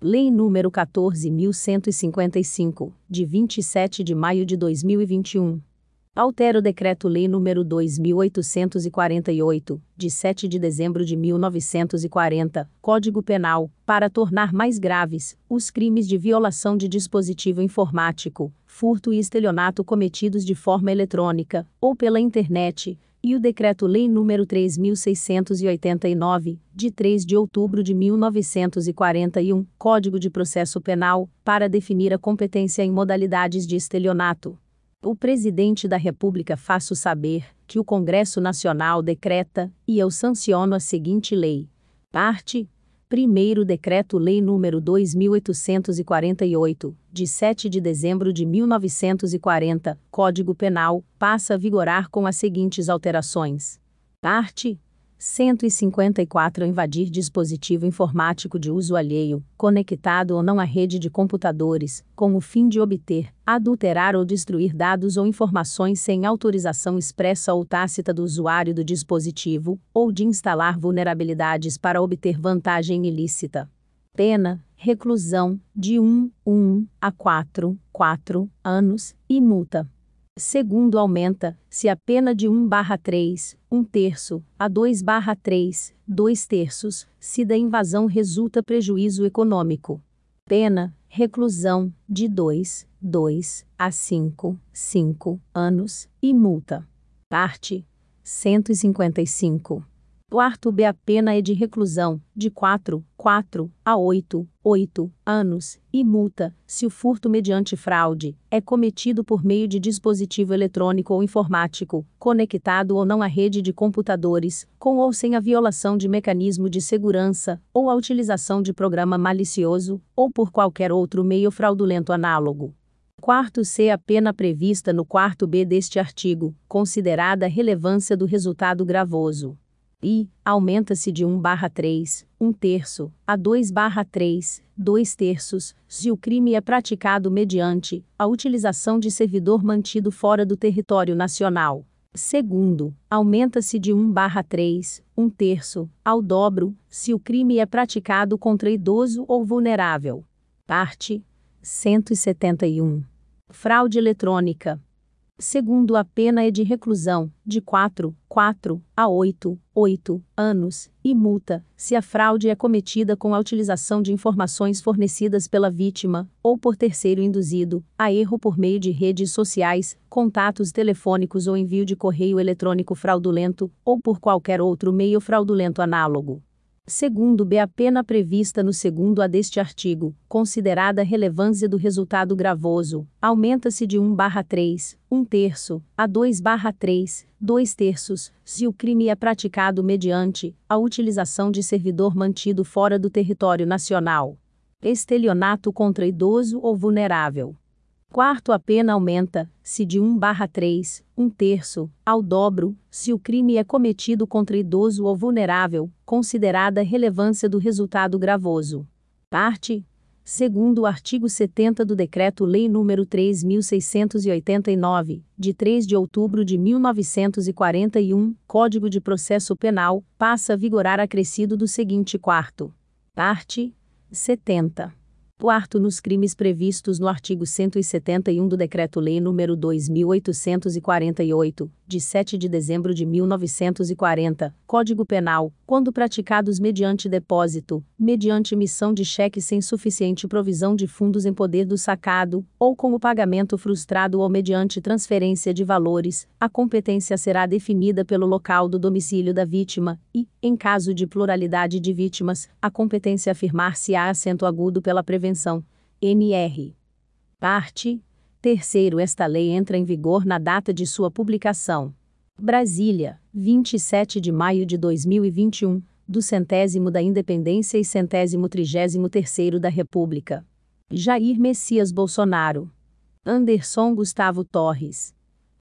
Lei nº 14.155, de 27 de maio de 2021. Altera o Decreto-Lei nº 2.848, de 7 de dezembro de 1940, Código Penal, para tornar mais graves os crimes de violação de dispositivo informático, furto e estelionato cometidos de forma eletrônica ou pela internet e o Decreto-Lei nº 3689, de 3 de outubro de 1941, Código de Processo Penal, para definir a competência em modalidades de estelionato. O Presidente da República faço saber que o Congresso Nacional decreta e eu sanciono a seguinte lei. Parte Primeiro Decreto-Lei nº 2848, de 7 de dezembro de 1940, Código Penal, passa a vigorar com as seguintes alterações. Parte 154 invadir dispositivo informático de uso alheio, conectado ou não à rede de computadores, com o fim de obter, adulterar ou destruir dados ou informações sem autorização expressa ou tácita do usuário do dispositivo, ou de instalar vulnerabilidades para obter vantagem ilícita. Pena: reclusão de 1, 1 a 4, 4 anos e multa Segundo aumenta, se a pena de 1/3, 1 terço, a 2/3, 2 terços, se da invasão resulta prejuízo econômico. Pena, reclusão, de 2, 2 a 5, 5 anos, e multa. Parte 155. Quarto B. A pena é de reclusão, de 4, 4 a 8, 8 anos, e multa, se o furto mediante fraude é cometido por meio de dispositivo eletrônico ou informático, conectado ou não à rede de computadores, com ou sem a violação de mecanismo de segurança, ou a utilização de programa malicioso, ou por qualquer outro meio fraudulento análogo. Quarto C. A pena prevista no quarto B deste artigo, considerada a relevância do resultado gravoso e aumenta-se de 1 barra 3, 1 terço, a 2 barra 3, 2 terços, se o crime é praticado mediante a utilização de servidor mantido fora do território nacional. Segundo, aumenta-se de 1 barra 3, 1 terço, ao dobro, se o crime é praticado contra idoso ou vulnerável. Parte 171. Fraude eletrônica. Segundo a pena é de reclusão, de 4, 4 a 8, 8 anos, e multa, se a fraude é cometida com a utilização de informações fornecidas pela vítima, ou por terceiro induzido, a erro por meio de redes sociais, contatos telefônicos ou envio de correio eletrônico fraudulento, ou por qualquer outro meio fraudulento análogo. Segundo B. A pena prevista no segundo A deste artigo, considerada a relevância do resultado gravoso, aumenta-se de 1 barra 3, 1 terço, a 2 barra 3, 2 terços, se o crime é praticado mediante a utilização de servidor mantido fora do território nacional. Estelionato contra idoso ou vulnerável. Quarto, a pena aumenta, se de 1 barra 3, 1 terço, ao dobro, se o crime é cometido contra idoso ou vulnerável, considerada a relevância do resultado gravoso. Parte. Segundo o artigo 70 do Decreto-Lei nº 3.689, de 3 de outubro de 1941, Código de Processo Penal, passa a vigorar acrescido do seguinte quarto. Parte. 70. Quarto, nos crimes previstos no artigo 171 do Decreto-Lei nº 2848, de 7 de dezembro de 1940, Código Penal, quando praticados mediante depósito, mediante emissão de cheque sem suficiente provisão de fundos em poder do sacado, ou com o pagamento frustrado ou mediante transferência de valores, a competência será definida pelo local do domicílio da vítima e, em caso de pluralidade de vítimas, a competência afirmar-se-á acento agudo pela Prevenção, NR. Parte. Terceiro, esta lei entra em vigor na data de sua publicação. Brasília, 27 de maio de 2021, do centésimo da Independência e centésimo trigésimo terceiro da República. Jair Messias Bolsonaro. Anderson Gustavo Torres.